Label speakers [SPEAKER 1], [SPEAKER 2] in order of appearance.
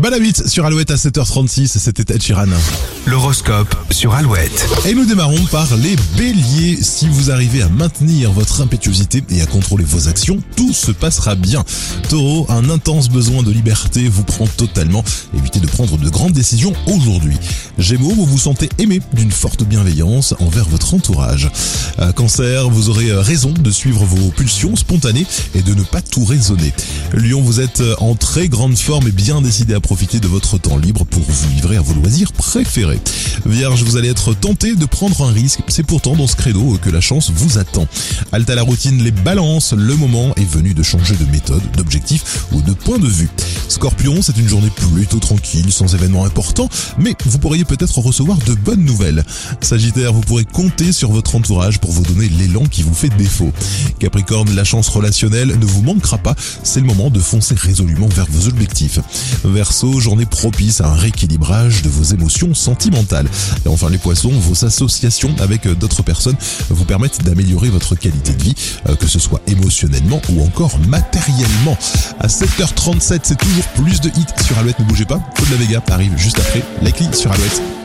[SPEAKER 1] Bonne 8 sur Alouette à 7h36, c'était Ed Sheeran.
[SPEAKER 2] L'horoscope sur Alouette.
[SPEAKER 1] Et nous démarrons par les béliers. Si vous arrivez à maintenir votre impétuosité et à contrôler vos actions, tout se passera bien. Taureau, un intense besoin de liberté vous prend totalement. Évitez de prendre de grandes décisions aujourd'hui. Gémeaux, vous vous sentez aimé d'une forte bienveillance envers votre entourage. Euh, Cancer, vous aurez euh, raison de suivre vos pulsions spontanées et de ne pas tout raisonner. Lion, vous êtes euh, en très grande forme et bien décidé à profiter de votre temps libre pour vous livrer à vos loisirs préférés. Vierge, vous allez être tenté de prendre un risque. C'est pourtant dans ce credo que la chance vous attend. Halte à la routine, les balances, le moment est venu de changer de méthode, d'objectif ou de point de vue. Scorpion, c'est une journée plutôt tranquille, sans événements importants, mais vous pourriez peut-être recevoir de bonnes nouvelles. Sagittaire, vous pourrez compter sur votre entourage pour vous donner l'élan qui vous fait défaut. Capricorne, la chance relationnelle ne vous manquera pas, c'est le moment de foncer résolument vers vos objectifs. Verseau, journée propice à un rééquilibrage de vos émotions sentimentales. Et enfin les poissons, vos associations avec d'autres personnes vous permettent d'améliorer votre qualité de vie, euh, que ce soit émotionnellement ou encore matériellement. À 7h37, c'est toujours plus de hits sur Alouette, ne bougez pas. Faux de la Vega arrive juste après, clés sur Alouette.